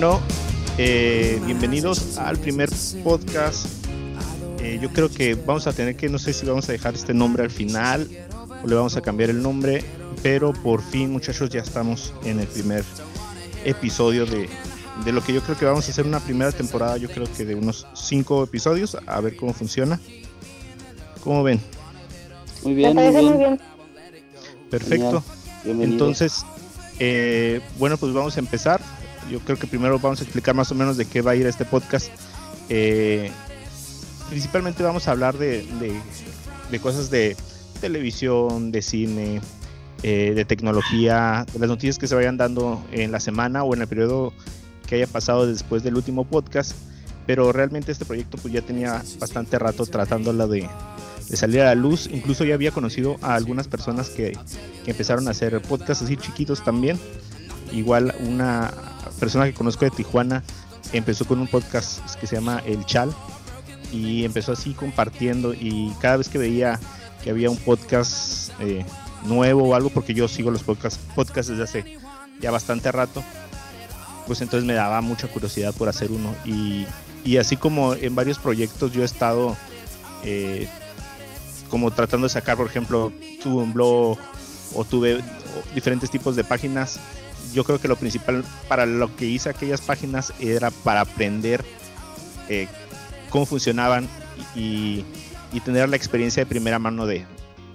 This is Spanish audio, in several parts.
Bueno, eh, bienvenidos al primer podcast. Eh, yo creo que vamos a tener que, no sé si vamos a dejar este nombre al final o le vamos a cambiar el nombre, pero por fin muchachos ya estamos en el primer episodio de, de lo que yo creo que vamos a hacer una primera temporada, yo creo que de unos cinco episodios, a ver cómo funciona. ¿Cómo ven? Muy bien, muy bien. Perfecto. Entonces, eh, bueno, pues vamos a empezar. Yo creo que primero vamos a explicar más o menos de qué va a ir este podcast. Eh, principalmente vamos a hablar de, cosas de televisión, de cine, eh, de tecnología, de las noticias que se vayan dando en la semana o en el periodo que haya pasado después del último podcast. Pero realmente este proyecto pues ya tenía bastante rato tratándola de, de salir a la luz. Incluso ya había conocido a algunas personas que, que empezaron a hacer podcasts así chiquitos también. Igual una persona que conozco de Tijuana empezó con un podcast que se llama El Chal y empezó así compartiendo y cada vez que veía que había un podcast eh, nuevo o algo, porque yo sigo los podcasts, podcasts desde hace ya bastante rato, pues entonces me daba mucha curiosidad por hacer uno y, y así como en varios proyectos yo he estado eh, como tratando de sacar, por ejemplo, tuve un blog o tuve diferentes tipos de páginas. Yo creo que lo principal para lo que hice aquellas páginas era para aprender eh, cómo funcionaban y, tener la experiencia de primera mano de,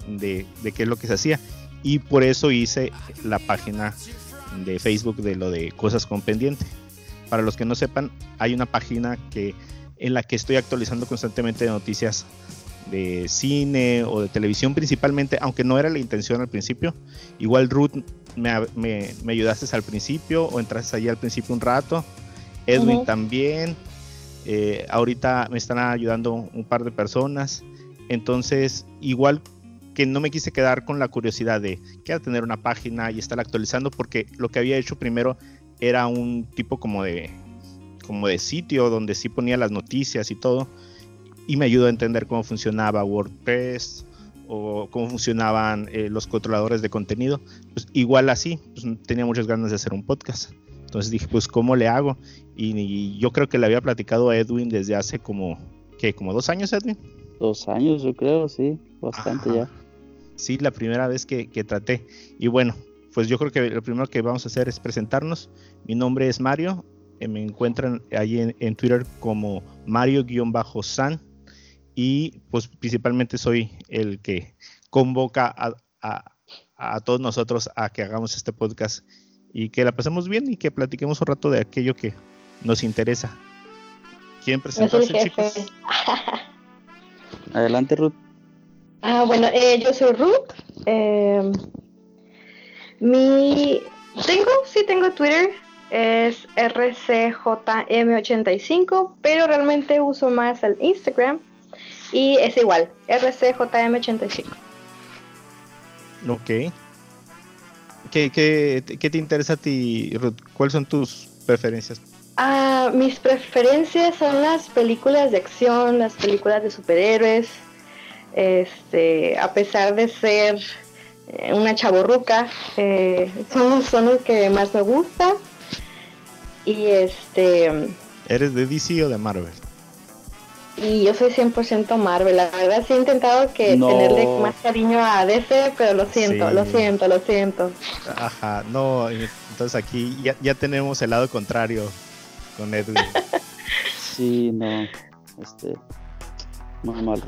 de, qué es lo que se hacía. Y por eso hice la página de Facebook de lo de cosas con pendiente. Para los que no sepan, hay una página que en la que estoy actualizando constantemente noticias de cine o de televisión principalmente, aunque no era la intención al principio. Igual Ruth me, me, me ayudaste al principio o entraste allí al principio un rato. Edwin también. Eh, ahorita me están ayudando un par de personas. Entonces, igual que no me quise quedar con la curiosidad de quiero tener una página y estar actualizando porque lo que había hecho primero era un tipo como de como de sitio donde sí ponía las noticias y todo y me ayudó a entender cómo funcionaba WordPress o cómo funcionaban eh, los controladores de contenido. Pues igual así, pues, tenía muchas ganas de hacer un podcast. Entonces dije, pues, ¿cómo le hago? Y, yo creo que le había platicado a Edwin desde hace como, ¿qué? ¿Como dos años, Edwin? Dos años, yo creo, sí, bastante ya. Sí, la primera vez que, que traté. Y bueno, pues yo creo que lo primero que vamos a hacer es presentarnos. Mi nombre es Mario, eh, me encuentran ahí en, en Twitter como Mario-San y pues principalmente soy el que convoca a, todos nosotros a que hagamos este podcast y que la pasemos bien y que platiquemos un rato de aquello que nos interesa. ¿Quieren presentarse, chicos? Adelante, Ruth. Ah, bueno, eh, yo soy Ruth. Eh, mi tengo, sí tengo Twitter, es RCJM85, pero realmente uso más el Instagram y es igual, RCJM85. Ok. ¿Qué, qué, qué te interesa a ti, Ruth? ¿Cuáles son tus preferencias? Ah, mis preferencias son las películas de acción, las películas de superhéroes. Este, a pesar de ser eh, una chaborruca, eh, son, son los que más me gusta. Y este. ¿Eres de DC o de Marvel? Y yo soy 100% Marvel. La verdad sí he intentado que tenerle más cariño a DC, pero lo siento, lo siento, lo siento. Ajá, no, entonces aquí ya, ya tenemos el lado contrario con Edwin. sí, no, este, muy malo.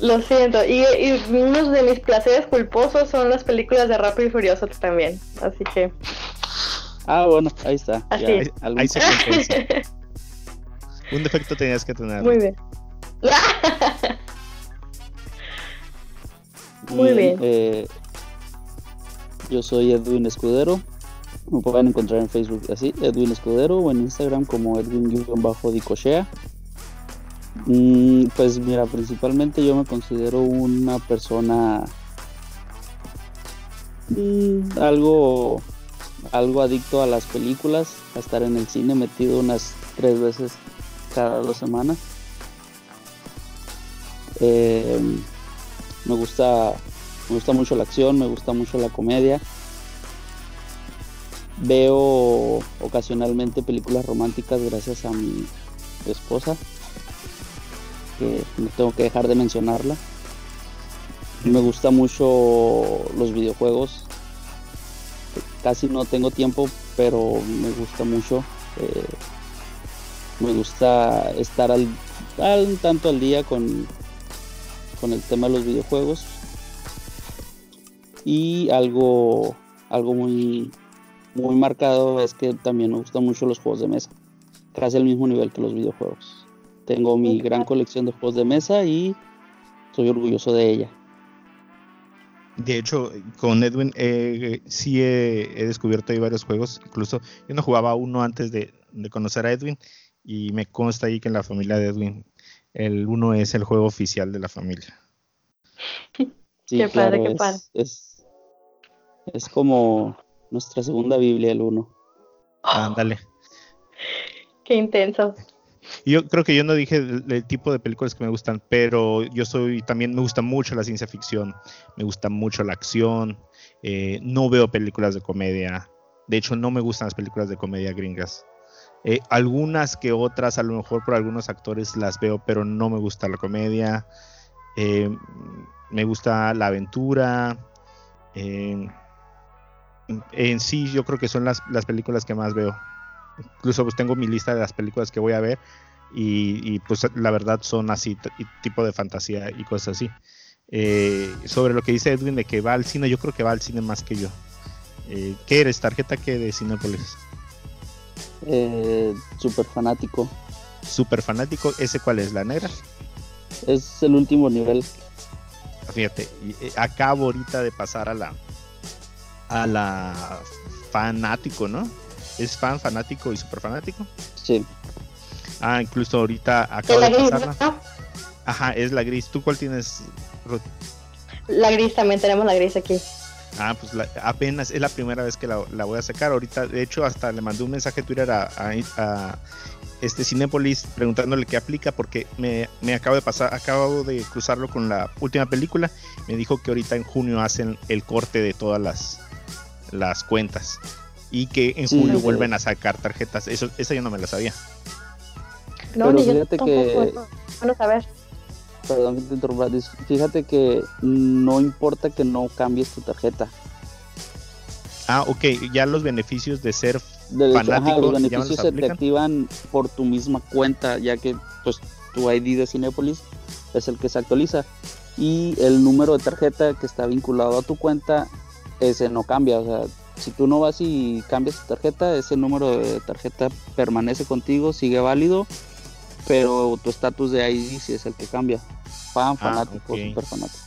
Lo siento, y, y, uno de mis placeres culposos son las películas de Rápido y Furioso también, así que... Ah, bueno, ahí está. Así. ahí se Un defecto tenías que tener. Muy bien. Muy bien. Eh, yo soy Edwin Escudero. Me pueden encontrar en Facebook así, Edwin Escudero, o en Instagram como Edwin-Dicochea. Mm, pues mira, principalmente yo me considero una persona mm, algo algo adicto a las películas, a estar en el cine metido unas tres veces cada dos semanas. Eh, me gusta me gusta mucho la acción, me gusta mucho la comedia. Veo ocasionalmente películas románticas gracias a mi esposa, que no tengo que dejar de mencionarla. Me gusta mucho los videojuegos. Casi no tengo tiempo, pero me gusta mucho. Eh, me gusta estar al, al, tanto al día con, con el tema de los videojuegos. Y algo, algo muy, muy marcado es que también me gustan mucho los juegos de mesa. Casi al mismo nivel que los videojuegos. Tengo mi gran colección de juegos de mesa y soy orgulloso de ella. De hecho, con Edwin eh, sí he, descubierto ahí varios juegos. Incluso yo no jugaba uno antes de, conocer a Edwin y me consta ahí que en la familia de Edwin el uno es el juego oficial de la familia. qué padre, qué padre. Es, es, como nuestra segunda Biblia, el uno. Ándale. Qué intenso. Yo creo que yo no dije el, tipo de películas que me gustan, pero yo soy también me gusta mucho la ciencia ficción, me gusta mucho la acción, eh, no veo películas de comedia, de hecho no me gustan las películas de comedia gringas. Eh, algunas que otras, a lo mejor por algunos actores las veo, pero no me gusta la comedia. Eh, me gusta la aventura. en sí, yo creo que son las, las películas que más veo incluso pues tengo mi lista de las películas que voy a ver y, pues la verdad son así, tipo de fantasía y cosas así. Eh, sobre lo que dice Edwin de que va al cine, yo creo que va al cine más que yo. Eh, ¿Qué eres? ¿Tarjeta qué de Cinepolis? Eh, super fanático. Super fanático, ¿ese cuál es? ¿La negra? Es el último nivel. Fíjate, eh, acabo ahorita de pasar a la a la fanático, ¿no? ¿Es fan, fanático y super fanático? Sí. Ah, incluso ahorita acabo de pasarla. Ajá, es la gris. ¿Tú cuál tienes, Ruth? La gris también, tenemos la gris aquí. Ah, pues apenas es la primera vez que la, voy a sacar. Ahorita, de hecho, hasta le mandé un mensaje a Twitter a, este Cinepolis preguntándole qué aplica porque me, me, acabo de pasar, acabo de cruzarlo con la última película. Me dijo que ahorita en junio hacen el corte de todas las, las cuentas y que en julio vuelven a sacar tarjetas. Eso, esa yo no me la sabía. No, Pero fíjate que. Bueno, saber. Perdón que te interrumpa. Fíjate que no importa que no cambies tu tarjeta. Ah, ok. Ya los beneficios de ser fanático. los beneficios se te activan por tu misma cuenta, ya que pues tu ID de Cinepolis es el que se actualiza. Y el número de tarjeta que está vinculado a tu cuenta, ese no cambia. O sea, si tú no vas y cambias tu tarjeta, ese número de tarjeta permanece contigo, sigue válido, pero tu estatus de ID sí es el que cambia. Fan, ah, fanático, super fanático.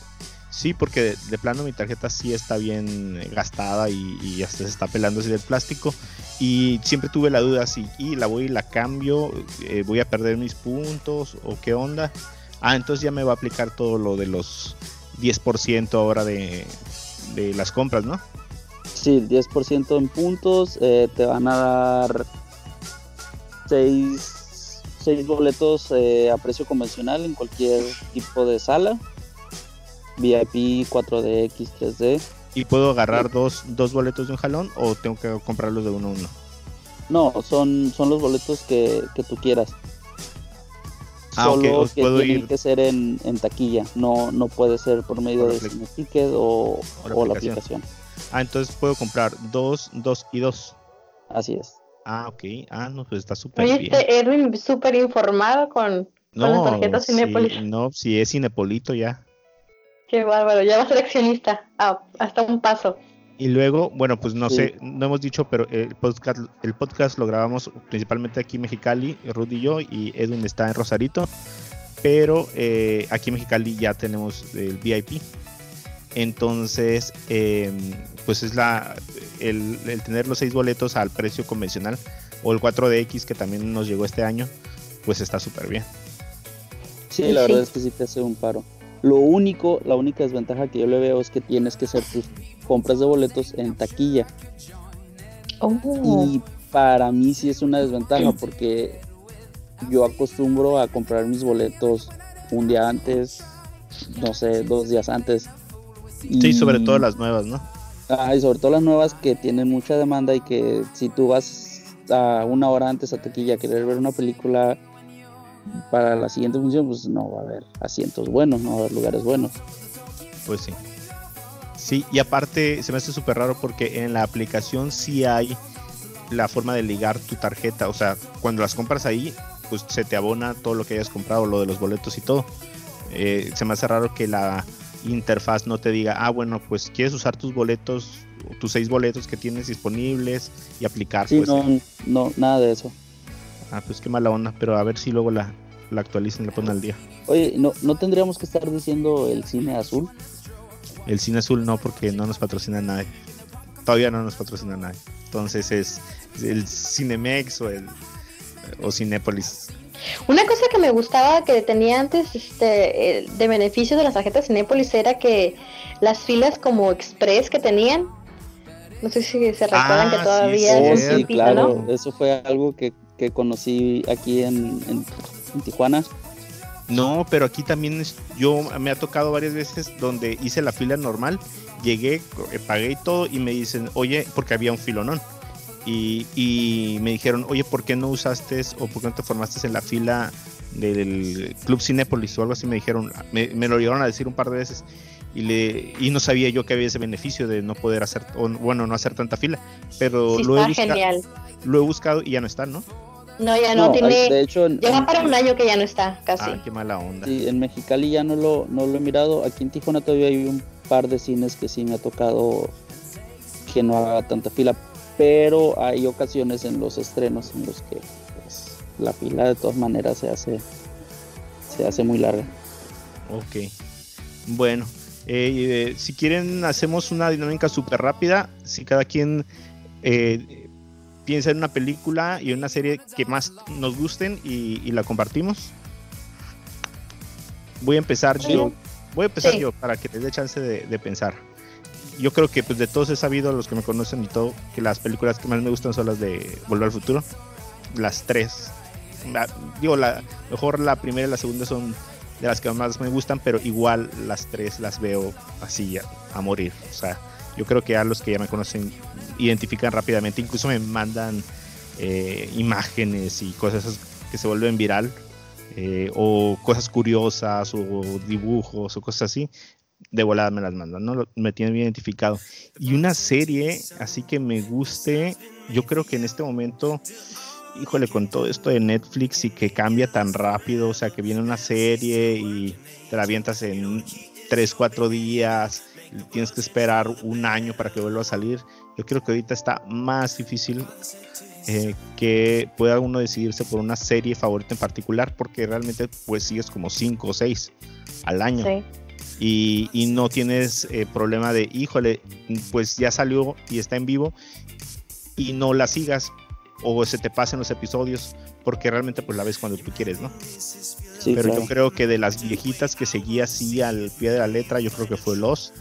Sí, porque de, plano mi tarjeta sí está bien gastada y, hasta se está pelando así del plástico. Y siempre tuve la duda si y la voy y la cambio, eh, voy a perder mis puntos o qué onda. Ah, entonces ya me va a aplicar todo lo de los 10% ahora de, de las compras, ¿no? Sí, 10% en puntos. Eh, te van a dar 6, boletos eh, a precio convencional en cualquier tipo de sala. VIP, 4DX, 3D. ¿Y puedo agarrar dos, dos boletos de un jalón o tengo que comprarlos de uno a uno? No, son, son los boletos que, tú quieras. Ah, Solo que tienen que ser en, taquilla, no, no puede ser por medio de Ticket o, o la aplicación. Ah, entonces puedo comprar dos, dos y dos. Así es. Ah, ok. Ah, no, pues está súper bien. Edwin súper informado con, no, con las tarjetas Cinepolis. no, si es Cinepolito ya. Qué bárbaro, ya va a ser accionista. Ah, hasta un paso. Y luego, bueno, pues no sé, no hemos dicho, pero el podcast, el podcast lo grabamos principalmente aquí en Mexicali, Rudy y yo, y Edwin está en Rosarito. Pero eh, aquí en Mexicali ya tenemos el VIP. Entonces, em, pues es la el, tener los seis boletos al precio convencional o el 4DX que también nos llegó este año, pues está súper bien. Sí, la verdad es que sí te hace un paro. Lo único, la única desventaja que yo le veo es que tienes que hacer tus compras de boletos en taquilla. Oh. Y para mí sí es una desventaja porque yo acostumbro a comprar mis boletos un día antes, no sé, dos días antes Sí, sobre todo las nuevas, ¿no? Ah, y sobre todo las nuevas que tienen mucha demanda y que si tú vas a una hora antes a taquilla a querer ver una película para la siguiente función, pues no va a haber asientos buenos, no va a haber lugares buenos. Pues sí. Sí, y aparte se me hace súper raro porque en la aplicación sí hay la forma de ligar tu tarjeta. O sea, cuando las compras ahí, pues se te abona todo lo que hayas comprado, lo de los boletos y todo. Eh, se me hace raro que la interfaz no te diga, ah, bueno, pues quieres usar tus boletos, tus seis boletos que tienes disponibles y aplicar. Sí, pues, no, no, nada de eso. Ah, pues qué mala onda, pero a ver si luego la, la actualizan y la ponen al día. Oye, ¿no, ¿no tendríamos que estar diciendo el cine azul? El cine azul no, porque no nos patrocina nadie. Todavía no nos patrocina nadie. Entonces es el Cinemex o el o Cinépolis. Una cosa que me gustaba que tenía antes este, de beneficio de las tarjetas Cinépolis era que las filas como express que tenían, no sé si se recuerdan que Ah, todavía sí, es sí, tipito, claro, ¿no? eso fue algo que, que conocí aquí en, en, en Tijuana. No, pero aquí también es- yo me ha tocado varias veces donde hice la fila normal, llegué, eh, pagué y todo y me dicen, oye, porque había un filonón. Y, y me dijeron, oye, ¿por qué no usaste o por qué no te formaste en la fila del Club Cinépolis o algo así? Me dijeron, me, me lo llegaron a decir un par de veces y, le, y no sabía yo que había ese beneficio de no poder hacer, o, bueno, no hacer tanta fila, pero Sí, lo, he está busca- genial. lo he buscado y ya no está, ¿no? No, ya no, tiene. de hecho, en, Ya va para un año que ya no está, casi. Ah, qué mala onda. sí, en Mexicali ya no lo, no lo he mirado. Aquí en Tijuana todavía hay un par de cines que sí me ha tocado que no haga tanta fila, pero hay ocasiones en los estrenos en los que pues, la fila de todas maneras se hace se hace muy larga. Ok. Bueno, eh, eh, si quieren hacemos una dinámica súper rápida. Si cada quien eh, piensa en una película y en una serie que más nos gusten y, y la compartimos. Voy a empezar Sí. yo. Voy a empezar Sí. yo para que les dé chance de, de pensar. Yo creo que pues de todos he sabido, los que me conocen y todo, que las películas que más me gustan son las de Volver al Futuro. Las tres. Digo, la, mejor la primera y la segunda son de las que más me gustan, pero igual las tres las veo así a, a morir. O sea, yo creo que a los que ya me conocen identifican rápidamente, incluso me mandan eh, imágenes y cosas que se vuelven viral, eh, o cosas curiosas, o dibujos, o cosas así. De volada me las mandan, ¿no? Me tienen bien identificado. Y una serie, así que me guste, yo creo que en este momento híjole, con todo esto de Netflix y que cambia tan rápido, o sea, que viene una serie y te la avientas en 3, 4 días, tienes que esperar un año para que vuelva a salir. Yo creo que ahorita está más difícil eh, que pueda uno decidirse por una serie favorita en particular, porque realmente pues sigues como 5 o 6 al año Sí. Y, y no tienes eh, problema de, híjole, pues ya salió y está en vivo y no la sigas o se te pasen los episodios porque realmente pues la ves cuando tú quieres, ¿no? Sí, Pero claro. yo creo que de las viejitas que seguía así al pie de la letra, yo creo que fue Lost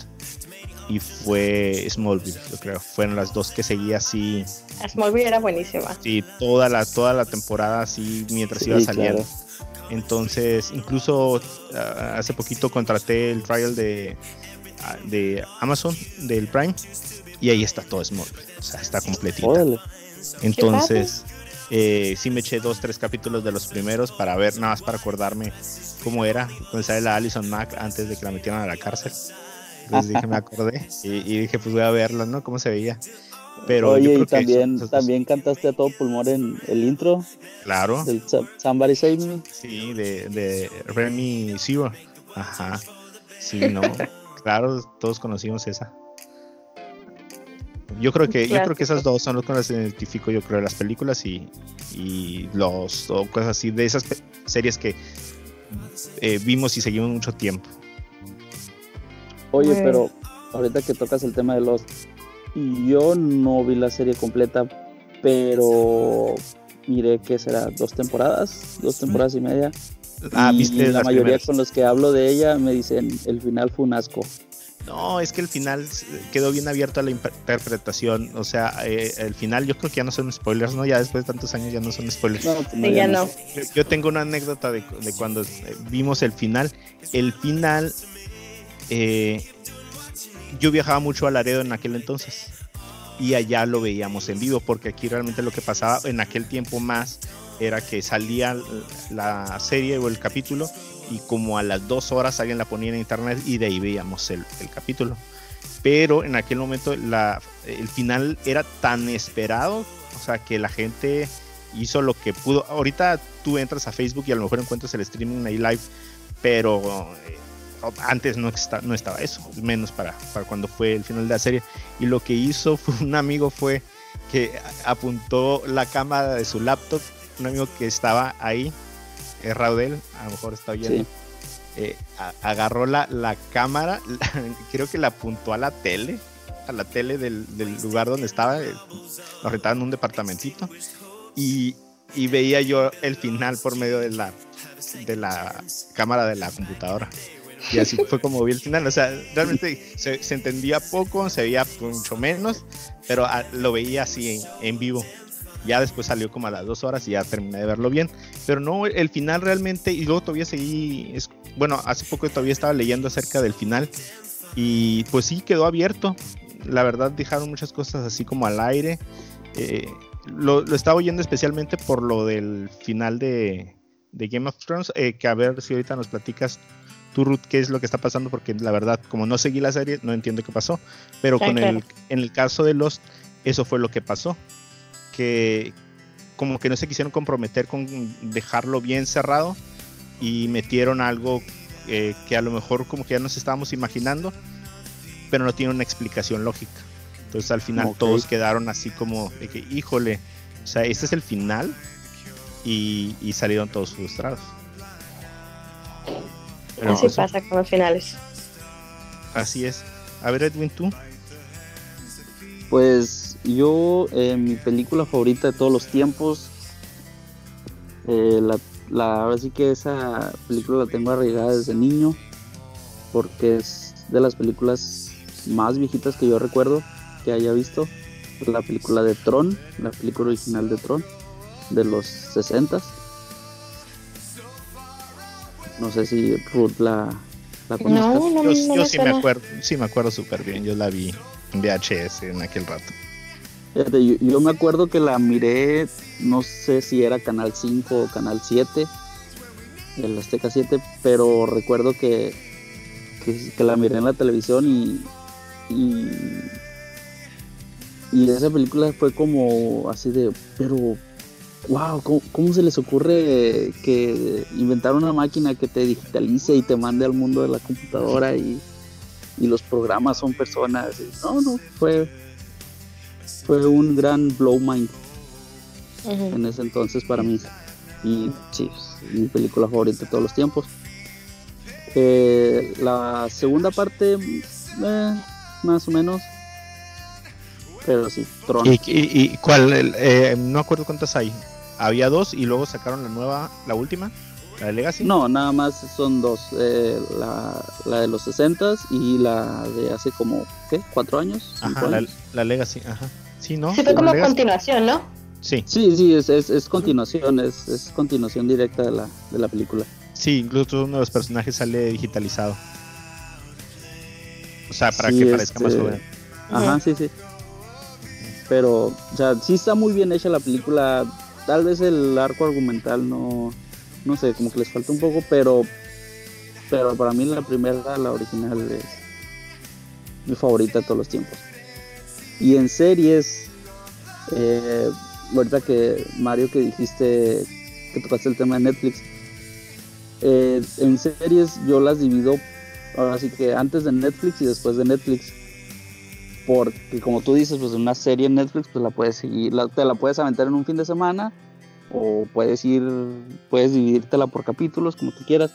y fue Smallville, yo creo. Fueron las dos que seguía así, Smallville era buenísima. sí, toda la, toda la temporada así mientras Sí, iba saliendo. claro. Entonces, incluso ah, hace poquito contraté el trial de, ah, de Amazon, del Prime, y ahí está todo Smallville. O sea, está completita. Órale. Entonces, eh, sí me eché dos, tres capítulos de los primeros para ver, nada más para acordarme cómo era, donde sale la Alison Mack antes de que la metieran a la cárcel. Entonces dije, me acordé y, y dije, pues voy a verla, ¿no? ¿Cómo se veía? Pero yo Oye, creo y también, también cantaste a todo pulmón en el intro claro, del Somebody Save Me. sí, de, de Remy Zero. Ajá, sí, no, claro, todos conocimos esa. Yo creo que, yo creo que esas dos son las que las identifico, yo creo, las películas y, y los o cosas así, de esas series que eh, vimos y seguimos mucho tiempo. Oye, pero ahorita que tocas el tema de los... Yo no vi la serie completa, pero miré que será dos temporadas, dos temporadas y media. Ah, y viste la mayoría primeras? con los que hablo de ella me dicen el final fue un asco. No, es que el final s- quedó bien abierto a la interpretación. O sea, eh, el final yo creo que ya no son spoilers, ¿no? Ya después de tantos años ya no son spoilers. No, Sí, ya no. Yo, yo tengo una anécdota de, de cuando eh, vimos el final. El final, eh, yo viajaba mucho a Laredo en aquel entonces y allá lo veíamos en vivo porque aquí realmente lo que pasaba en aquel tiempo más era que salía la serie o el capítulo y como a las dos horas alguien la ponía en internet y de ahí veíamos el, capítulo. Pero en aquel momento la, el final era tan esperado, o sea, que la gente hizo lo que pudo. Ahorita tú entras a Facebook y a lo mejor encuentras el streaming ahí live, pero eh, antes no, no estaba eso, menos para, para cuando fue el final de la serie. Y lo que hizo fue un amigo fue que apuntó la cámara de su laptop, un amigo que estaba ahí, es Raudel, a lo mejor está oyendo. Eh, agarró la, la cámara, creo que la apuntó a la tele, a la tele del, lugar donde estaba, eh, lo rentaban en un departamentito, y, y, veía yo el final por medio de la, de la cámara de la computadora. Y así fue como vi el final. O sea, realmente se, entendía poco, se veía mucho menos, pero ah, lo veía así en, vivo. Ya después salió como a las dos horas y ya terminé de verlo bien. Pero no, el final realmente, y luego todavía seguí, es, bueno, hace poco todavía estaba leyendo acerca del final y pues sí quedó abierto. La verdad dejaron muchas cosas así como al aire. Eh, lo, lo, estaba oyendo especialmente por lo del final de, de Game of Thrones, eh, que a ver si ahorita nos platicas tú, Ruth, qué es lo que está pasando, porque la verdad, como no seguí la serie, no entiendo qué pasó. Pero con el, en el caso de Lost, eso fue lo que pasó. Que como que no se quisieron comprometer con dejarlo bien cerrado y metieron algo eh, que a lo mejor como que ya nos estábamos imaginando, pero no tiene una explicación lógica. Entonces al final todos quedaron así como de que, híjole, o sea, este es el final y salieron todos frustrados. Así pasa con los finales. Así es. A ver, Edwin, tú. Pues yo, eh, mi película favorita de todos los tiempos, eh, la, la, ahora sí que esa película la tengo arraigada desde niño, porque es de las películas más viejitas que yo recuerdo que haya visto. La película de Tron, la película original de Tron, de los 60 no sé si Ruth la, la No, yo, sí, me acuerdo, sí me acuerdo súper bien. Yo la vi en VHS en aquel rato. yo, me acuerdo que la miré, no sé si era Canal 5 o Canal 7, el Azteca 7, pero recuerdo que, que, la miré en la televisión y, y, y esa película fue como así de, pero wow, ¿cómo, se les ocurre que inventar una máquina que te digitalice y te mande al mundo de la computadora y, los programas son personas? No, no, fue, fue un gran blow mind en ese entonces para mí. Y sí, mi película favorita de todos los tiempos. Eh, la segunda parte, eh, más o menos, pero sí, Tron. ¿Y, cuál? Eh, no acuerdo cuántas hay había dos y luego sacaron la nueva, la última, la de Legacy. No, nada más son dos, eh, la, la, de los 60 y la de hace como, ¿qué? ¿Cuatro años? Ajá, la, Legacy, ajá. Sí, ¿no? Sí, fue como continuación, ¿no? Sí. Sí, sí, es, es, es continuación, es, es, continuación directa de la, de la película. Sí, incluso uno de los personajes sale digitalizado. O sea, para que parezca más este, joven. Ajá, sí, sí. Pero, o sea, sí está muy bien hecha la película tal vez el arco argumental no, no sé, como que les falta un poco, pero, pero para mí la primera, la original, es mi favorita de todos los tiempos. Y en series, eh, ahorita que Mario que dijiste que tocaste el tema de Netflix, eh, en series yo las divido ahora sí que antes de Netflix y después de Netflix porque como tú dices, pues una serie en Netflix, pues la puedes seguir, te la puedes aventar en un fin de semana o puedes ir, puedes dividírtela por capítulos, como tú quieras.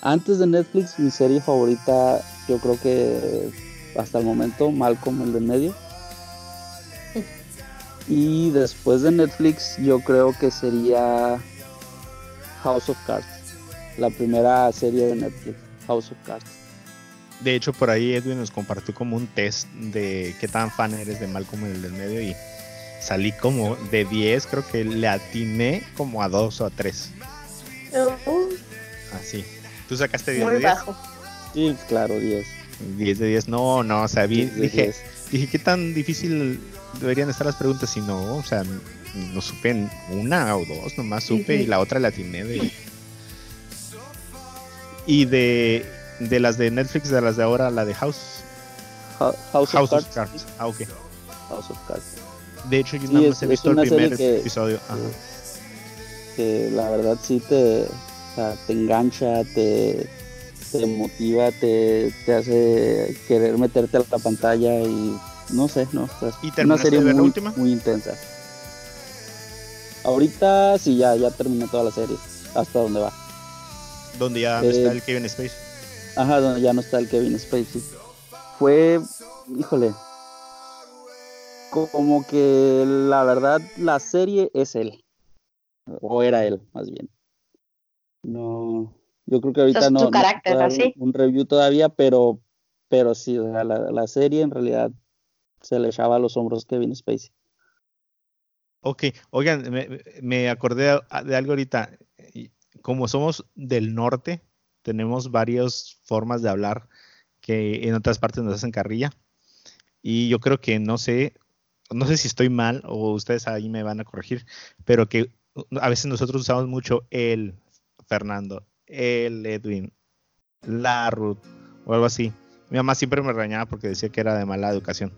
Antes de Netflix, mi serie favorita, yo creo que hasta el momento, Malcolm el de medio. Y después de Netflix, yo creo que sería House of Cards, la primera serie de Netflix, House of Cards. De hecho, por ahí Edwin nos compartió como un test de qué tan fan eres de Malcolm en el del medio y salí como de 10, creo que le atiné como a 2 o a 3. Así. ¿Tú sacaste 10 Muy bajo. Sí, claro, 10. 10 de 10, no, no, o sea, dije, dije, ¿qué tan difícil deberían estar las preguntas? Y no, o sea, no supe una o dos, nomás supe y la otra la atiné de... Y de, de las de Netflix, de las de ahora, la de House. House, of, Cards. Ah, ok. House of Cards. De hecho, yo nada más he visto el primer episodio. Que la verdad sí te, te engancha, te, te motiva, te, te hace querer meterte a la pantalla y no sé, no. ¿Y una serie muy, la última? muy intensa. Ahorita sí, ya, ya terminé toda la serie. Hasta donde va. Donde ya está eh, el Kevin Space. Ajá, donde ya no está el Kevin Spacey. Fue, híjole, como que la verdad la serie es él. O era él, más bien. No, yo creo que ahorita no, un review todavía, pero, pero sí, la, la serie en realidad se le echaba a los hombros Kevin Spacey. Ok, oigan, me, acordé de algo ahorita. Como somos del norte, tenemos varias formas de hablar que en otras partes nos hacen carrilla. Y yo creo que no sé, no sé si estoy mal o ustedes ahí me van a corregir, pero que a veces nosotros usamos mucho el Fernando, el Edwin, la Ruth o algo así. Mi mamá siempre me regañaba porque decía que era de mala educación.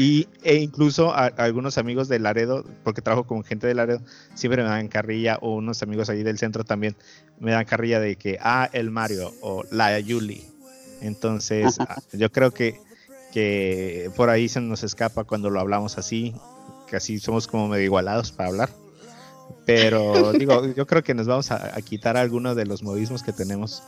Y, e incluso algunos amigos de Laredo, porque trabajo con gente de Laredo, siempre me dan carrilla, o unos amigos ahí del centro también me dan carrilla de que, ah, el Mario, o la Yuli. Entonces, ah, yo creo que, que por ahí se nos escapa cuando lo hablamos así, que así somos como medio igualados para hablar. Pero digo, yo creo que nos vamos a, quitar algunos de los modismos que tenemos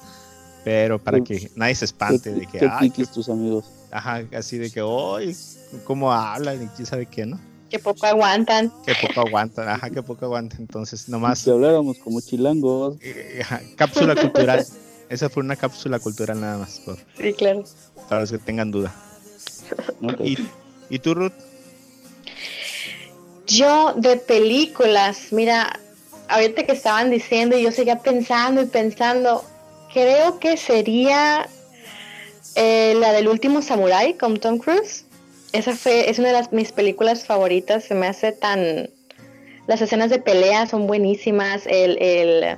pero para que nadie se espante de que ay, tus amigos ajá así de que hoy cómo hablan y quién sabe qué, ¿no? Que poco aguantan. Que poco aguantan, ajá, que poco aguantan. Entonces, nomás. Si habláramos como chilangos. Eh, cápsula cultural. Esa fue una cápsula cultural nada más. Por, sí, claro. Para los que tengan duda. ¿Y, ¿Y tú, Ruth? Yo de películas, mira, ahorita que estaban diciendo y yo seguía pensando y pensando, creo que sería eh, la del último samurai con Tom Cruise. Esa fue, es una de las, mis películas favoritas. Se me hace tan. Las escenas de pelea son buenísimas. El, el,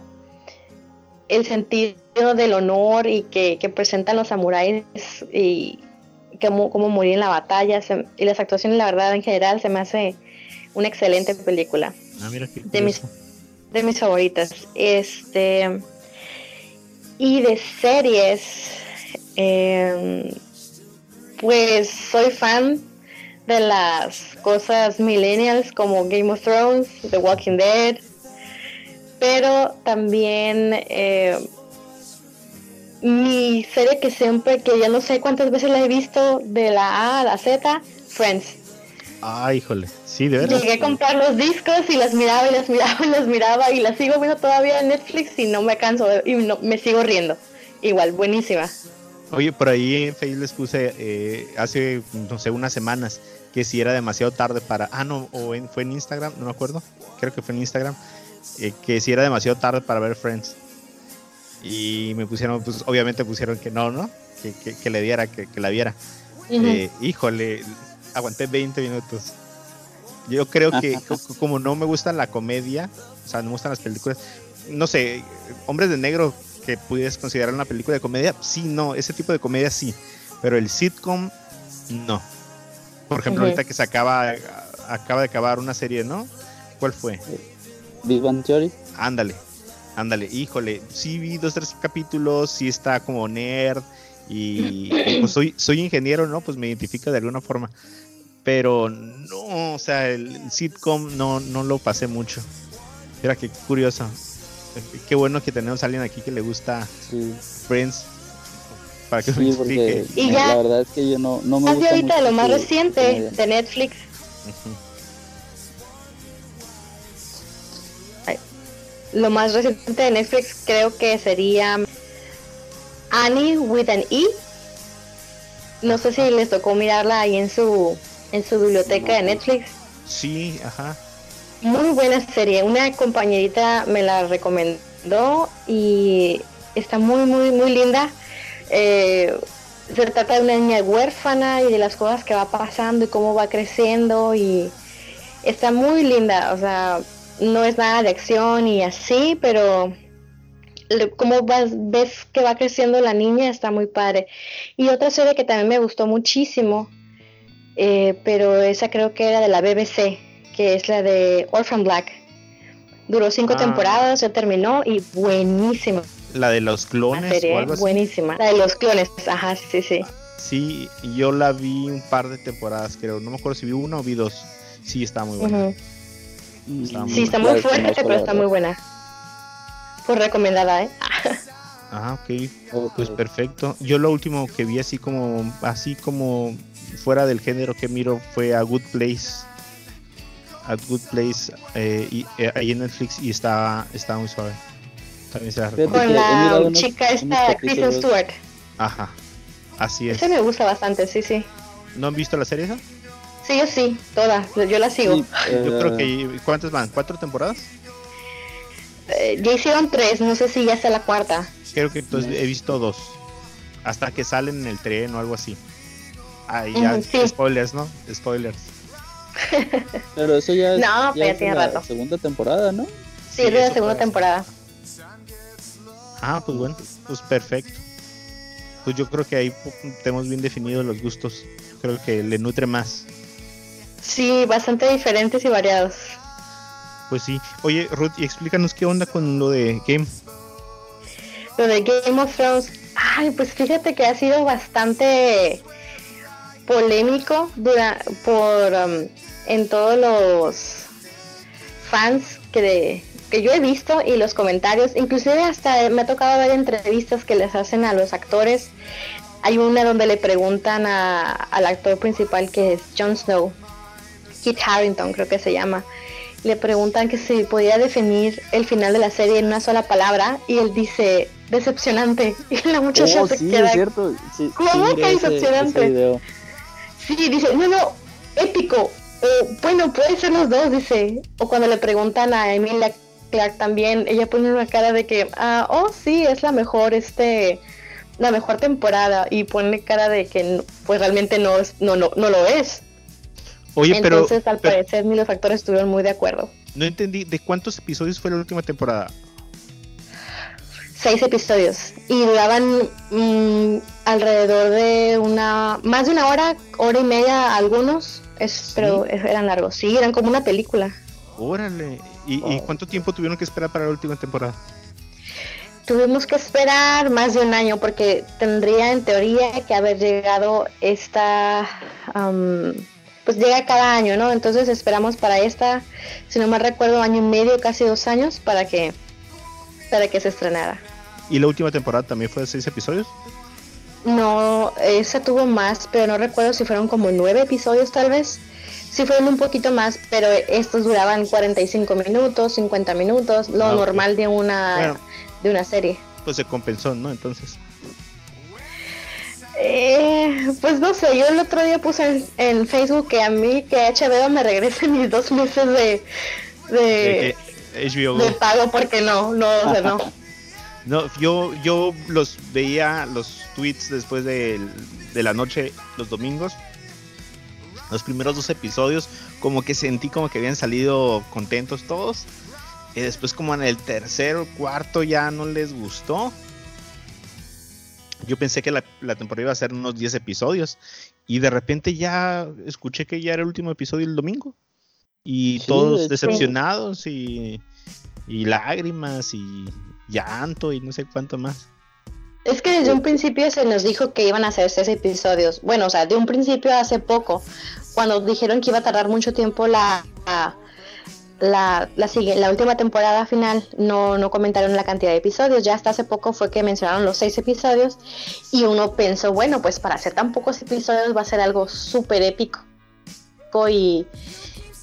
el sentido del honor y que, que presentan los samuráis y cómo, cómo morir en la batalla. y las actuaciones, la verdad, en general, se me hace una excelente película. Ah, mira de mis, de mis favoritas. Este. Y de series. Eh, pues soy fan de las cosas millennials como Game of Thrones, The Walking Dead, pero también eh, mi serie que siempre, que ya no sé cuántas veces la he visto, de la A a la Z, Friends. Ah, híjole, sí, de verdad. Llegué a comprar los discos y las miraba y las miraba y las miraba y las sigo viendo todavía en Netflix y no me canso y no, me sigo riendo. Igual, buenísima. Oye, por ahí en Facebook les puse eh, hace, no sé, unas semanas que si era demasiado tarde para. Ah, no, o fue en Instagram, no me acuerdo. Creo que fue en Instagram. Eh, que si era demasiado tarde para ver Friends. Y me pusieron, pues obviamente pusieron que no, ¿no? Que, le diera, que, la viera. Eh, híjole, aguanté 20 minutos. Yo creo que como no me gusta la comedia, o sea, no me gustan las películas, no sé, Hombres de Negro que pudieras considerar una película de comedia, sí, no, ese tipo de comedia sí, pero el sitcom, no. Por ejemplo, ahorita que se acaba, acaba de acabar una serie, ¿no? ¿Cuál fue? Big Bang Theory. Ándale, ándale, híjole, sí vi dos, tres capítulos, sí está como nerd y pues soy, soy ingeniero, ¿no? Pues me identifica de alguna forma. Pero no, o sea, el, sitcom no, no lo pasé mucho. Mira qué curioso qué bueno que tenemos a alguien aquí que le gusta Friends. Para que me explique. Y ya, la verdad es que yo no, no me gusta ahorita lo más reciente de Netflix. Lo más reciente de Netflix creo que sería Annie with an E. No sé si les tocó mirarla ahí en su en su biblioteca de Netflix. Sí, ajá. Muy buena serie. Una compañerita me la recomendó y está muy, muy, muy linda. Eh, se trata de una niña huérfana y de las cosas que va pasando y cómo va creciendo y está muy linda, o sea, no es nada de acción y así, pero como vas, ves que va creciendo la niña está muy padre. Y otra serie que también me gustó muchísimo, eh, pero esa creo que era de la BBC, que es la de Orphan Black. Duró cinco ah. temporadas, se terminó y buenísima. La de los clones. buenísima. La de los clones, ajá, sí, sí. Sí, yo la vi un par de temporadas, creo. No me acuerdo si vi una o vi dos. Sí, está muy buena. sí, está muy fuerte, pero está muy buena. Pues recomendada, ¿eh? ah, ok. Pues perfecto. Yo lo último que vi así como, así como fuera del género que miro fue A Good Place. A Good Place eh, y, eh, ahí en Netflix y está, está muy suave. Con la chica esta, Kristen Stewart. Ajá, así es. Esa me gusta bastante, sí, sí. ¿No han visto la serie esa? Sí, yo sí, toda, yo la sigo. yo creo que, ¿cuántas van? ¿Cuatro temporadas? Eh, ya hicieron tres, no sé si ya está la cuarta. Creo que entonces he visto dos. Hasta que salen en el tren o algo así. Ah, ya, spoilers, ¿no? Spoilers. pero eso ya es, no, ya tiene la segunda temporada, ¿no? Sí, es la segunda temporada. Ah, pues bueno, pues perfecto. Pues yo creo que ahí tenemos bien definidos los gustos. Creo que le nutre más. Sí, bastante diferentes y variados. Pues sí. Oye, Ruth, y explícanos qué onda con lo de Game. Lo de Game of Thrones. Ay, pues fíjate que ha sido bastante polémico por um, en todos los fans que de, que yo he visto y los comentarios, inclusive hasta me ha tocado ver entrevistas que les hacen a los actores. Hay una donde le preguntan a, al actor principal que es Jon Snow, Kit Harrington creo que se llama. Le preguntan que si podía definir el final de la serie en una sola palabra y él dice decepcionante y la muchacha oh, se queda. ¿Cómo que decepcionante? Sí, dice, no, no, épico. bueno, puede ser los dos, dice. O cuando le preguntan a Emilia Clark también, ella pone una cara de que, ah, oh sí, es la mejor, este, la mejor temporada y pone cara de que pues realmente no, es, no, no, no lo es. Oye, pero... Entonces al parecer ni los actores estuvieron muy de acuerdo. No entendí, ¿de cuántos episodios fue la última temporada? Seis episodios y duraban mm, alrededor de una, más de una hora, hora y media algunos, es, pero eran largos, sí, eran como una película. Órale, ¿Y, cuánto tiempo tuvieron que esperar para la última temporada? Tuvimos que esperar más de un año porque tendría en teoría que haber llegado esta... pues llega cada año, ¿no? Entonces esperamos para esta, si no me recuerdo, año y medio, casi dos años para que, para que se estrenara. ¿Y la última temporada también fue de seis episodios? No, esa tuvo más, pero no recuerdo si fueron como nueve episodios tal vez sí fueron un poquito más, pero estos duraban 45 minutos, 50 minutos, lo ah, normal de una de una serie. Pues se compensó, ¿no? Entonces. Eh, pues no sé, yo el otro día puse en, Facebook que a mí que HBO me regrese mis dos meses de de, de pago porque no, no, o sea, no. No, yo, yo los veía los tweets después de, de la noche, los domingos, los primeros dos episodios como que sentí como que habían salido contentos todos. Y después como en el tercero, cuarto ya no les gustó. Yo pensé que la, temporada iba a ser unos 10 episodios. Y de repente ya escuché que ya era el último episodio el domingo. Y todos decepcionados y, y lágrimas y llanto y no sé cuánto más. Es que desde un principio se nos dijo que iban a hacer seis episodios. Bueno, o sea, de un principio hace poco, cuando dijeron que iba a tardar mucho tiempo la, la, la, última temporada final, no, no comentaron la cantidad de episodios. Ya hasta hace poco fue que mencionaron los seis episodios y uno pensó, bueno, pues para hacer tan pocos episodios va a ser algo súper épico y,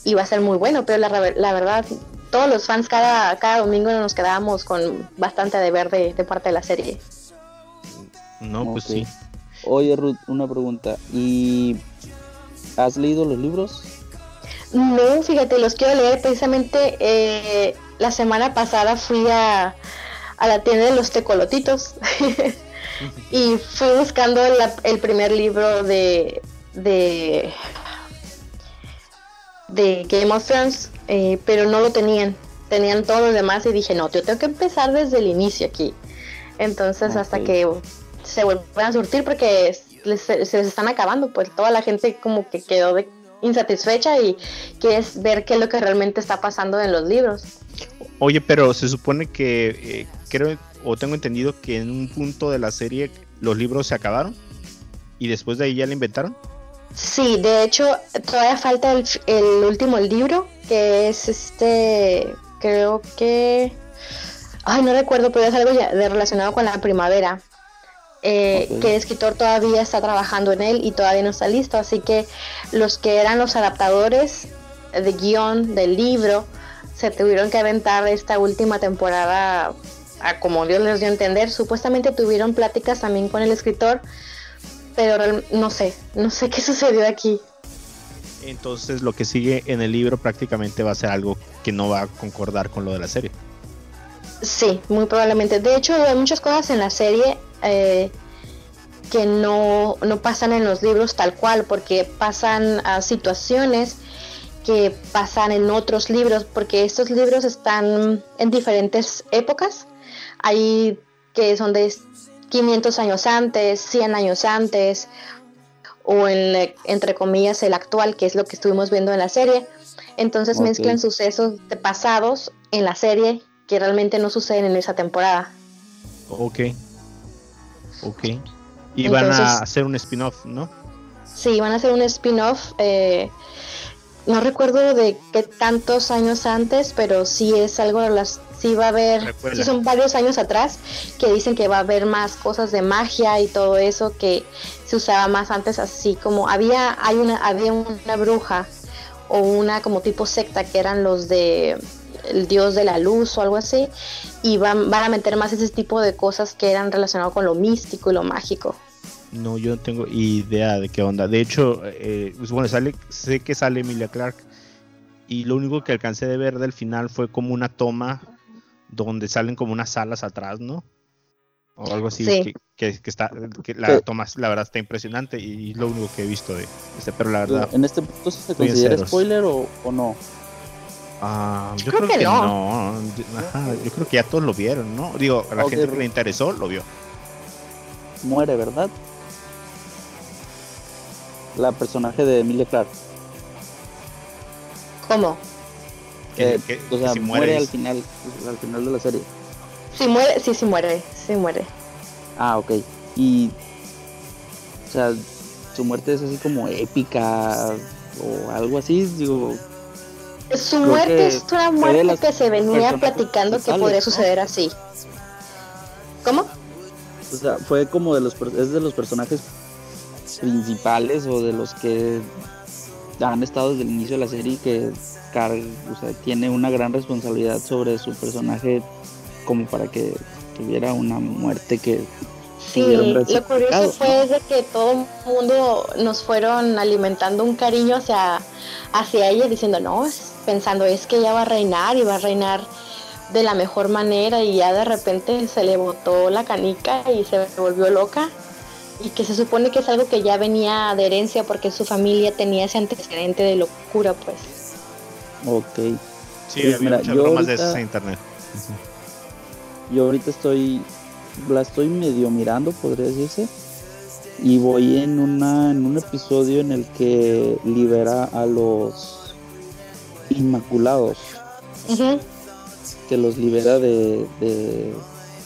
y, va a ser muy bueno, pero la, la verdad todos los fans cada, cada domingo nos quedábamos con bastante de ver de parte de la serie. No, pues sí. Oye, Ruth, una pregunta. ¿Y has leído los libros? No, fíjate, los quiero leer. Precisamente eh, la semana pasada fui a, a la tienda de los tecolotitos. y fui buscando el primer libro de, de, de Game of Thrones, eh, pero no lo tenían. Tenían todo lo demás y dije, no, yo tengo que empezar desde el inicio aquí. Entonces, hasta que se vuelvan a surtir, porque se les están acabando, pues toda la gente como que quedó de insatisfecha y quieres ver qué es lo que realmente está pasando en los libros. Oye, pero se supone que eh, creo o tengo entendido que en un punto de la serie los libros se acabaron y después de ahí ya la inventaron. Sí, de hecho todavía falta el, el último libro que es este, creo que, ay no recuerdo, pero es algo ya de relacionado con la primavera. Eh, que el escritor todavía está trabajando en él y todavía no está listo. Así que los que eran los adaptadores de guion del libro se tuvieron que aventar esta última temporada a como Dios les dio a entender. Supuestamente tuvieron pláticas también con el escritor, pero no sé, no sé qué sucedió aquí. Entonces lo que sigue en el libro prácticamente va a ser algo que no va a concordar con lo de la serie. Sí, muy probablemente. De hecho, hay muchas cosas en la serie eh, que no, pasan en los libros tal cual, porque pasan a situaciones que pasan en otros libros, porque estos libros están en diferentes épocas. Hay que son de 500 años antes, 100 años antes, o en, entre comillas, el actual, que es lo que estuvimos viendo en la serie. Entonces mezclan sucesos de pasados en la serie que realmente no suceden en esa temporada. Ok. Ok. Y van a hacer un spin-off, ¿no? Sí, van a hacer un spin-off. Eh, no recuerdo de qué tantos años antes, pero sí es algo las sí va a haber, sí son varios años atrás que dicen que va a haber más cosas de magia y todo eso que se usaba más antes, así como había hay una había una bruja o una como tipo secta que eran los de el dios de la luz o algo así, y van, van a meter más ese tipo de cosas que eran relacionadas con lo místico y lo mágico. No, yo no tengo idea de qué onda. De hecho, eh, pues, bueno, sale, sé que sale Emilia Clark y lo único que alcancé de ver del final fue como una toma donde salen como unas alas atrás, ¿no? O algo así que, está, que la toma, la verdad está impresionante y es lo único que he visto de este, pero la verdad. ¿En este punto se considera spoiler o, o no? Ah, yo, creo, que, no. yo creo que ya todos lo vieron, ¿no? Digo, a la gente que le interesó lo vio. Muere, ¿verdad? La personaje de Emilia Clark. ¿Cómo? Que, o sea, muere, al final, al final de la serie. Sí, muere, sí, sí muere, sí muere. Ah, ok. Y, o sea, su muerte es así como épica o algo así, digo, su muerte es una muerte que se venía platicando que podría suceder así. ¿Cómo? O sea, fue como de los es de los personajes principales o de los que han estado desde el inicio de la serie que o sea, tiene una gran responsabilidad sobre su personaje como para que tuviera una muerte que Sí, lo curioso fue de que todo el mundo nos fueron alimentando un cariño hacia, hacia ella, diciendo, no, pensando, es que ella va a reinar y va a reinar de la mejor manera y ya de repente se le botó la canica y se volvió loca y que se supone que es algo que ya venía de herencia porque su familia tenía ese antecedente de locura pues. Ok. Sí, pues mira, yo de internet. Yo ahorita estoy la estoy medio mirando, podría decirse. Y voy en, una, en un episodio en el que libera a los Inmaculados. Que los libera de, de,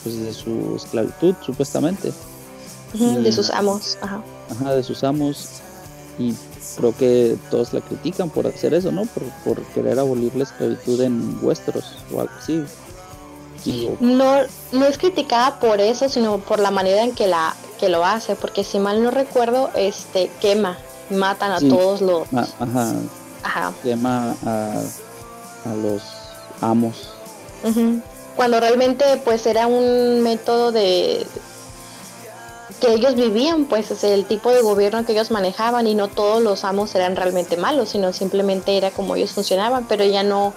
pues de su esclavitud, supuestamente. De sus amos. Ajá. Ajá, de sus amos. Y creo que todos la critican por hacer eso, ¿no? Por, por querer abolir la esclavitud en vuestros o algo así. No, no es criticada por eso, sino por la manera en que la que lo hace, porque si mal no recuerdo, este quema, matan a todos los ah, ajá, quema a, los amos. Cuando realmente pues era un método de que ellos vivían, pues es el tipo de gobierno que ellos manejaban y no todos los amos eran realmente malos, sino simplemente era como ellos funcionaban, pero ella no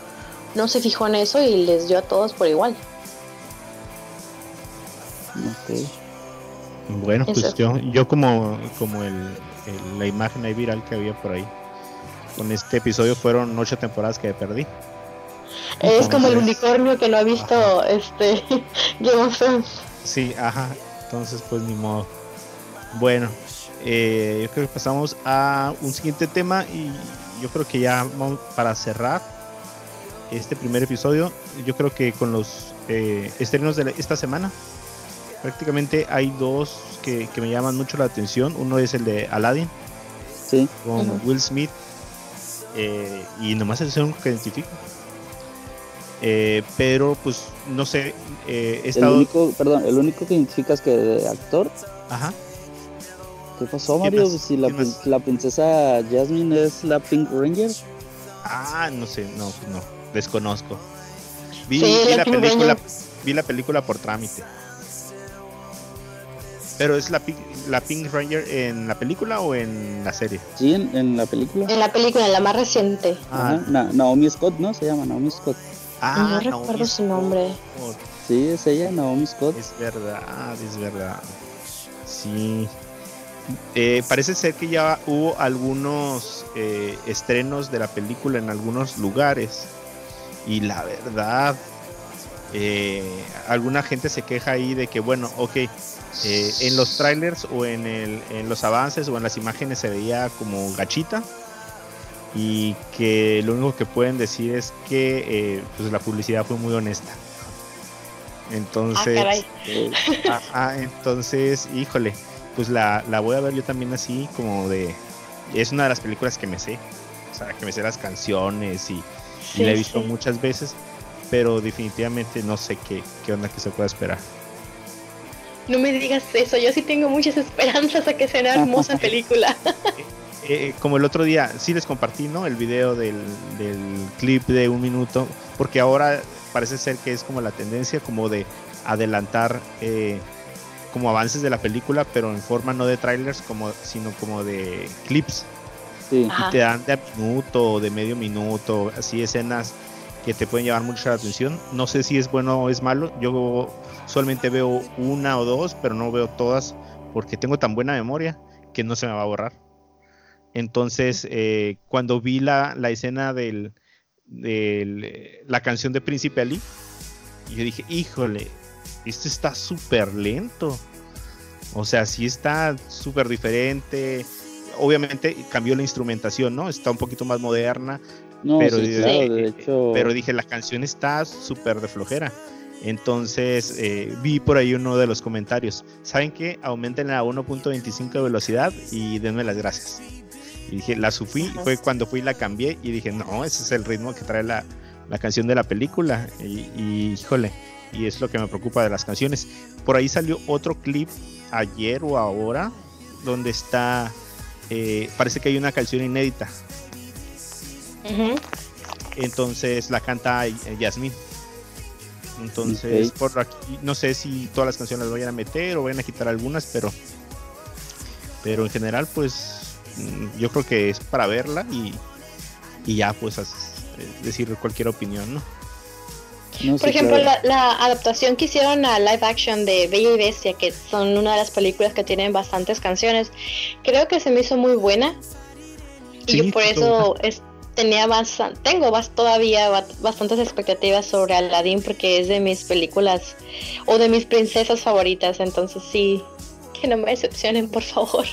no se fijó en eso y les dio a todos por igual. Bueno, pues yo, yo como, como el, la imagen ahí viral que había por ahí. Con este episodio fueron ocho temporadas que perdí. Es como el unicornio que no ha visto este Game of Thrones. Sí, ajá. Entonces, pues ni modo. Bueno, eh, yo creo que pasamos a un siguiente tema y yo creo que ya vamos para cerrar este primer episodio. Yo creo que con los eh, estrenos de esta semana, prácticamente hay dos que, me llaman mucho la atención. Uno es el de Aladdin, sí. con Will Smith, eh, y nomás es el único que identifico. Eh, pero pues no sé, eh, el único, perdón, el único que identificas que de actor. Ajá. ¿Qué pasó, Mario? Si la, la, princesa Jasmine es la Pink Ranger. Ah, no sé, no, no, desconozco. Vi, la, película, vi la película por trámite. Pero es la, la Pink Ranger en la película o en la serie? Sí, en, la película. En la película, en la más reciente. Ah. Naomi Scott, ¿no? Se llama Naomi Scott. Ah, no recuerdo su nombre. Sí, es ella, Naomi Scott. Es verdad, es verdad. Sí. Eh, parece ser que ya hubo algunos eh, estrenos de la película en algunos lugares. Y la verdad, eh, alguna gente se queja ahí de que, bueno, ok, en los trailers o en, el, en los avances o en las imágenes se veía como gachita y que lo único que pueden decir es que eh, pues la publicidad fue muy honesta. Entonces, ah, eh, entonces, híjole, pues la, voy a ver yo también así como de... Es una de las películas que me sé, o sea, que me sé las canciones y, la he visto muchas veces, pero definitivamente no sé qué, qué onda que se pueda esperar. No me digas eso, yo sí tengo muchas esperanzas a que sea una hermosa película. Eh, como el otro día, sí les compartí, ¿no? El video del, clip de un minuto, porque ahora parece ser que es como la tendencia, como de adelantar eh, como avances de la película, pero en forma no de trailers, como, sino como de clips. Y te dan de minuto, de medio minuto, así escenas que te pueden llevar mucho la atención. No sé si es bueno o es malo. Yo solamente veo una o dos, pero no veo todas porque tengo tan buena memoria que no se me va a borrar. Entonces, eh, cuando vi la, escena de la canción de Príncipe Ali, yo dije, híjole, esto está súper lento. O sea, sí está súper diferente. Obviamente cambió la instrumentación, ¿no? Está un poquito más moderna. pero, eh, pero dije, la canción está súper de flojera. Entonces eh, vi por ahí uno de los comentarios. ¿Saben qué? Aumenten a 1.25 de velocidad y denme las gracias. Y dije, la sufrí, fue cuando fui y la cambié y dije, no, ese es el ritmo que trae la, canción de la película. Y, híjole, y es lo que me preocupa de las canciones. Por ahí salió otro clip ayer o ahora, donde está, eh, parece que hay una canción inédita. Entonces la canta Yasmin. Entonces, por aquí, no sé si todas las canciones las vayan a meter o vayan a quitar algunas, pero, pero en general, pues yo creo que es para verla y, ya pues decir cualquier opinión, ¿no? Por ejemplo, la, adaptación que hicieron a live action de Bella y Bestia, que son una de las películas que tienen bastantes canciones, creo que se me hizo muy buena. y por eso es, tenía bastante, tengo todavía bastantes expectativas sobre Aladdin porque es de mis películas o de mis princesas favoritas. Entonces sí, que no me decepcionen, por favor.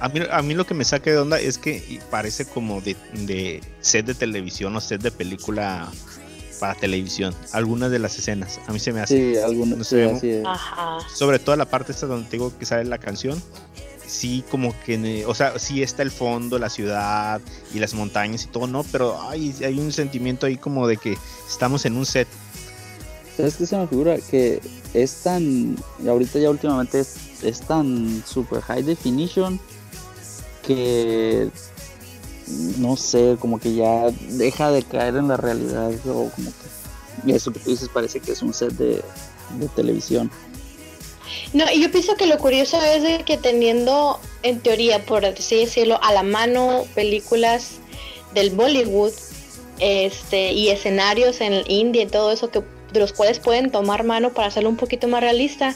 A mí, a mí lo que me saca de onda es que parece como de, set de televisión o set de película para televisión. Algunas de las escenas. A mí se me hace. Sí, algunas. Sobre todo la parte esta donde tengo que sale la canción. Sí, como que, o sea, sí está el fondo, la ciudad y las montañas y todo, ¿no? Pero hay, hay un sentimiento ahí como de que estamos en un set. ¿Sabes qué se me figura? Que es tan, ahorita ya últimamente es, es tan super high definition que no sé, como que ya deja de caer en la realidad o como que eso que tú dices parece que es un set de, televisión. No, y yo pienso que lo curioso es de que teniendo, en teoría, por así decirlo, a la mano películas del Bollywood este, y escenarios en India y todo eso que de los cuales pueden tomar mano para hacerlo un poquito más realista.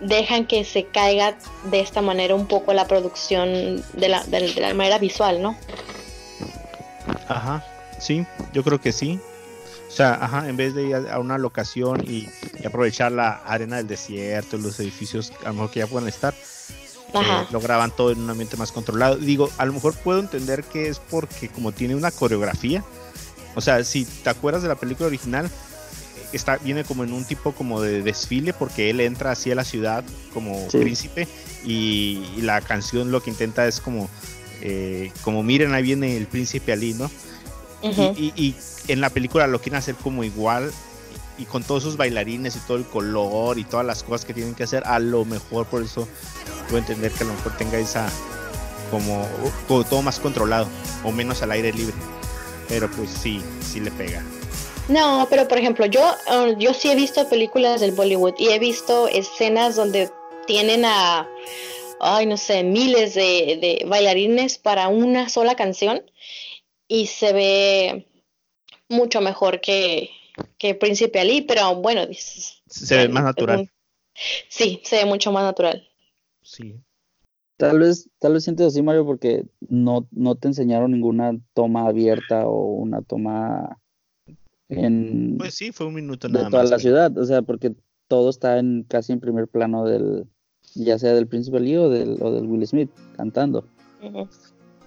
Dejan que se caiga de esta manera un poco la producción de la, de, la manera visual, ¿no? Ajá, sí, yo creo que sí. O sea, ajá, en vez de ir a una locación y, aprovechar la arena del desierto, los edificios a lo mejor que ya puedan estar, eh, lo graban todo en un ambiente más controlado. Digo, a lo mejor puedo entender que es porque como tiene una coreografía, o sea, si te acuerdas de la película original, está, viene como en un tipo como de desfile porque él entra así a la ciudad como príncipe y, la canción lo que intenta es como, eh, como miren ahí viene el príncipe Ali, ¿no? y, en la película lo quieren hacer como igual y con todos esos bailarines y todo el color y todas las cosas que tienen que hacer, a lo mejor por eso puedo entender que a lo mejor tenga esa como, como todo más controlado o menos al aire libre. Pero pues sí, sí le pega. No, pero por ejemplo, yo, uh, yo sí he visto películas del Bollywood y he visto escenas donde tienen a, ay, no sé, miles de, bailarines para una sola canción y se ve mucho mejor que, que Príncipe Ali, pero bueno, se ve más natural. sí, se ve mucho más natural. Sí. Tal vez, tal vez sientes así, Mario, porque no, no te enseñaron ninguna toma abierta o una toma en pues sí fue un minuto nada de toda la ciudad o sea porque todo está en casi en primer plano del ya sea del príncipe Lee o del, o del Will Smith cantando.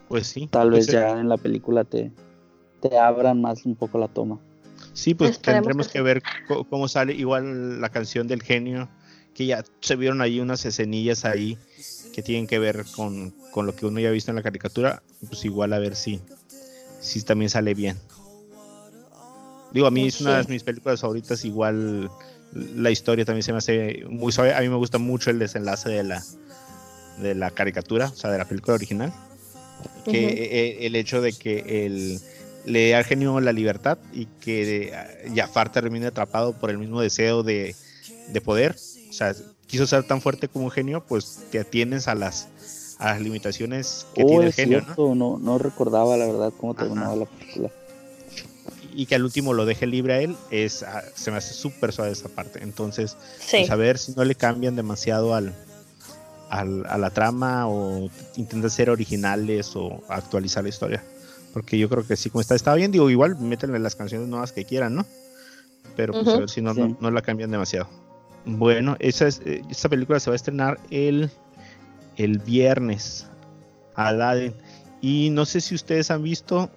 Pues sí tal vez ya en la película te te abran más un poco la toma. Sí pues tendremos que ver cómo sale igual la canción del genio que ya se vieron ahí unas escenillas ahí que tienen que ver con, con lo que uno ya ha visto en la caricatura pues igual a ver si si también sale bien Digo, a mí es una de mis películas favoritas, igual la historia también se me hace muy suave. A mí me gusta mucho el desenlace de la, de la caricatura, o sea, de la película original. Que e, e, el, hecho de que el, le da al genio la libertad y que Jafar termine atrapado por el mismo deseo de, poder. O sea, quiso ser tan fuerte como un genio, pues te atiendes a las, a las limitaciones que tiene el genio. ¿no? ¿no? No, recordaba la verdad cómo terminaba la película y que al último lo deje libre a él, es, ah, se me hace súper suave esa parte. Entonces, pues, a ver si no le cambian demasiado al, a la trama o intentan ser originales o actualizar la historia. Porque yo creo que sí, como está, está bien, digo, igual métenle las canciones nuevas que quieran, ¿no? Pero pues a ver si no, no, la cambian demasiado. Bueno, esa es, eh, esta película se va a estrenar el, el viernes. Aladdin. Y no sé si ustedes han visto,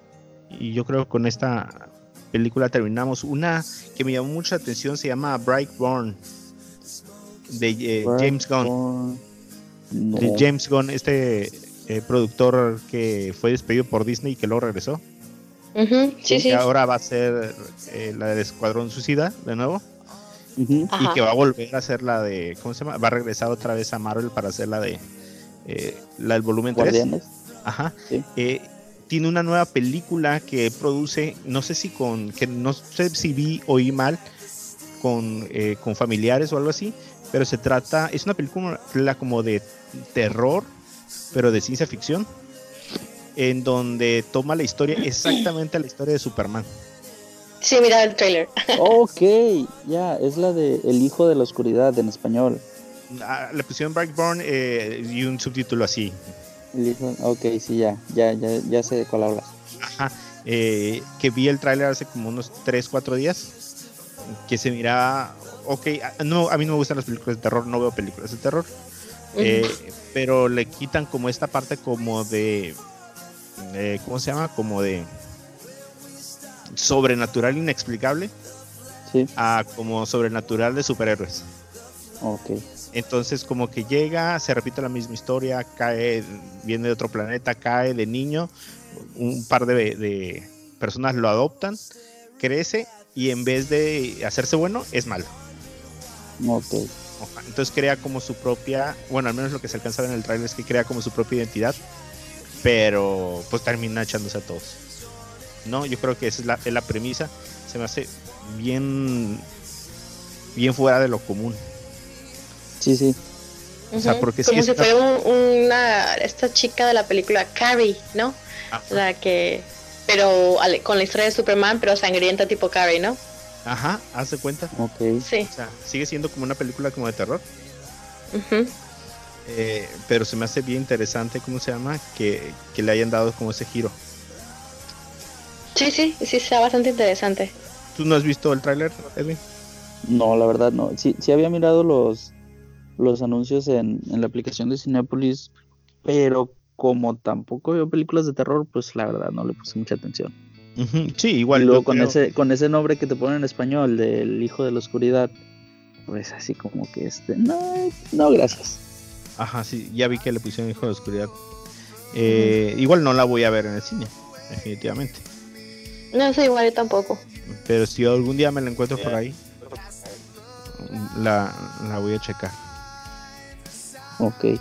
y yo creo que con esta película terminamos. Una que me llamó mucha atención se llama Brightburn de eh, James Gunn. De James Gunn, este eh, productor que fue despedido por Disney y que luego regresó. y ahora va a ser eh, la del Escuadrón Suicida de nuevo. Y que va a volver a hacer la de. ¿Cómo se llama? Va a regresar otra vez a Marvel para hacer la de. la del volumen 3. Ajá tiene una nueva película que produce, no sé si con, que no sé si vi o oí mal, con, eh, con familiares o algo así, pero se trata, es una película como de terror, pero de ciencia ficción, en donde toma la historia, exactamente la historia de Superman. Sí, mira el trailer. ok, ya, es la de El Hijo de la Oscuridad en español. Ah, le pusieron Brightburn eh, y un subtítulo así, Ok, sí, ya, ya, ya, ya sé de cuál hablas. Ajá, eh, que vi el tráiler hace como unos 3, 4 días, que se miraba, ok, no, a mí no me gustan las películas de terror, no veo películas de terror, eh, pero le quitan como esta parte como de, ¿cómo se llama? Como de sobrenatural inexplicable sí. a como sobrenatural de superhéroes. Ok. Entonces como que llega, se repite la misma historia, cae, viene de otro planeta, cae de niño, un par de, personas lo adoptan, crece y en vez de hacerse bueno, es malo. Ok. Entonces crea como su propia, bueno, al menos lo que se alcanza en el trailer es que crea como su propia identidad, pero pues termina echándose a todos. No, yo creo que esa es la, es la premisa. Se me hace bien, bien fuera de lo común. Sí, sí. O sea, porque Como si fuera una, esta chica de la película Carrie, ¿no? La que, pero con la historia de Superman, pero sangrienta tipo Carrie, ¿no? Ajá, hace cuenta. Ok. Sí. O sea, sigue siendo como una película como de terror. Eh, pero se me hace bien interesante, ¿cómo se llama? Que, le hayan dado como ese giro. Sí, sí, sí, está bastante interesante. ¿Tú no has visto el tráiler, Edwin? No, la verdad no. Sí, sí había mirado los, los anuncios en, la aplicación de Cinepolis, pero como tampoco veo películas de terror, pues la verdad no le puse mucha atención. Sí, igual. luego con ese, con ese nombre que te ponen en español, del Hijo de la Oscuridad, pues así como que este, no, no, gracias. Ajá, sí, ya vi que le pusieron Hijo de la Oscuridad. Eh, igual no la voy a ver en el cine, definitivamente. No sé, igual yo tampoco. Pero si algún día me la encuentro por ahí, la, la voy a checar. Ok.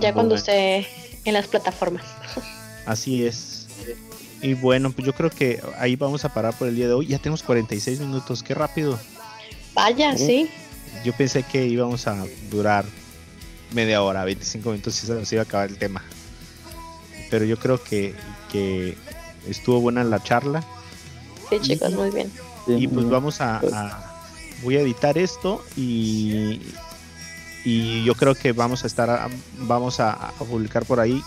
Ya cuando esté en las plataformas. Así es. Y bueno, pues yo creo que ahí vamos a parar por el día de hoy. Ya tenemos 46 minutos, qué rápido. Vaya, sí. Yo pensé que íbamos a durar media hora, 25 minutos y se nos iba a acabar el tema. Pero yo creo que, que estuvo buena la charla. Sí, chicos, muy bien. Y pues vamos a, voy a editar esto y y yo creo que vamos a estar vamos a, publicar por ahí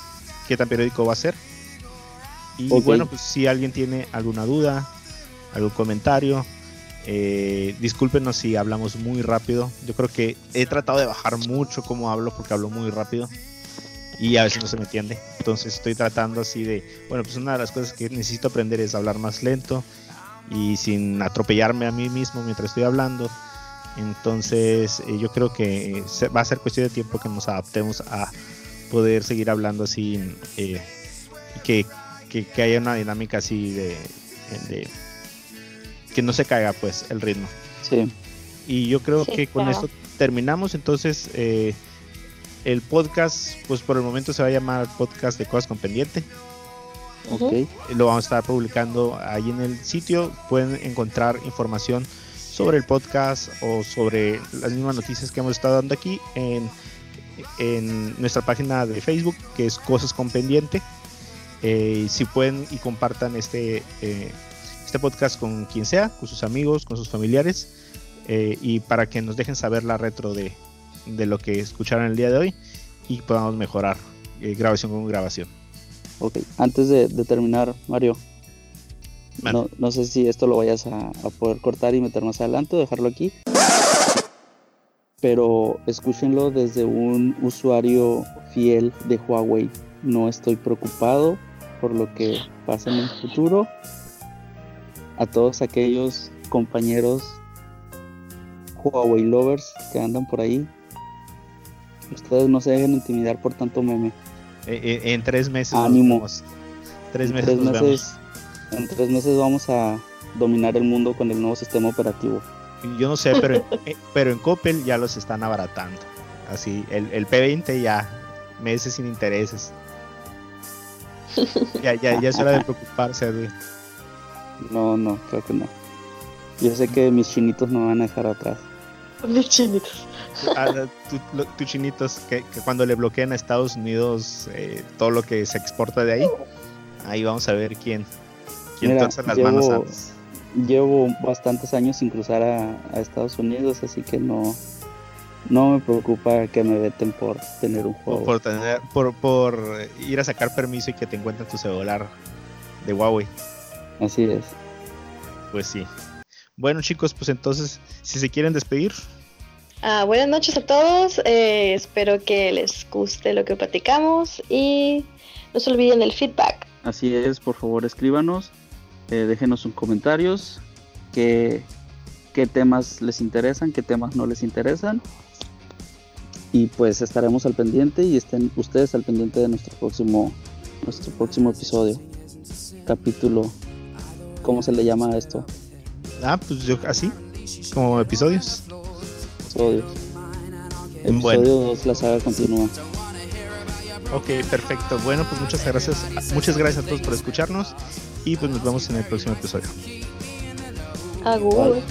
qué tan periódico va a ser. Y bueno pues si alguien tiene alguna duda algún comentario eh, discúlpenos si hablamos muy rápido. Yo creo que he tratado de bajar mucho como hablo porque hablo muy rápido y a veces no se me entiende. Entonces estoy tratando así de bueno pues una de las cosas que necesito aprender es hablar más lento y sin atropellarme a mí mismo mientras estoy hablando entonces eh, yo creo que va a ser cuestión de tiempo que nos adaptemos a poder seguir hablando así eh, que, que, haya una dinámica así de, que no se caiga pues el ritmo. Sí. Y yo creo que con esto terminamos. Entonces eh, el podcast pues por el momento se va a llamar podcast de cosas con pendiente. Okay. Lo vamos a estar publicando ahí en el sitio. Pueden encontrar información sobre el podcast o sobre las mismas noticias que hemos estado dando aquí en, en nuestra página de Facebook, que es Cosas con Pendiente. Eh, si pueden y compartan este, eh, este podcast con quien sea, con sus amigos, con sus familiares, eh, y para que nos dejen saber la retro de, de lo que escucharon el día de hoy y podamos mejorar grabación con grabación. Ok, antes de, de terminar, Mario, no, no, sé si esto lo vayas a, poder cortar y meter más adelante o dejarlo aquí. Pero escúchenlo desde un usuario fiel de Huawei. No estoy preocupado por lo que pasa en el futuro. A todos aquellos compañeros Huawei lovers que andan por ahí, ustedes no se dejen intimidar por tanto meme. Eh, eh, en tres meses. Ánimos. Tres meses. Tres meses en tres meses vamos a dominar el mundo con el nuevo sistema operativo. Yo no sé, pero, eh, pero en Coppel ya los están abaratando. Así, el, el P20 ya, meses sin intereses. Ya, ya, ya es hora de preocuparse, No, no, creo que no. Yo sé que mis chinitos no van a dejar atrás. Mis chinitos. Ah, tus chinitos, que, cuando le bloqueen a Estados Unidos eh, todo lo que se exporta de ahí, ahí vamos a ver quién, llevo, bastantes años sin cruzar a, Estados Unidos, así que no, no me preocupa que me veten por tener un juego. Por, tener, por, por ir a sacar permiso y que te encuentren tu celular de Huawei. Así es. Pues sí. Bueno chicos, pues entonces, si se quieren despedir. Ah, buenas noches a todos, eh, espero que les guste lo que platicamos y no se olviden del feedback. Así es, por favor escríbanos eh, déjenos sus comentarios, qué, qué temas les interesan, qué temas no les interesan. Y pues estaremos al pendiente y estén ustedes al pendiente de nuestro próximo, nuestro próximo episodio, capítulo. ¿Cómo se le llama a esto? Ah, pues yo así, como episodios. Episodios. Episodio 2, la saga continúa. Ok, perfecto. Bueno, pues muchas gracias. Muchas gracias a todos por escucharnos y pues nos vemos en el próximo episodio. Agur.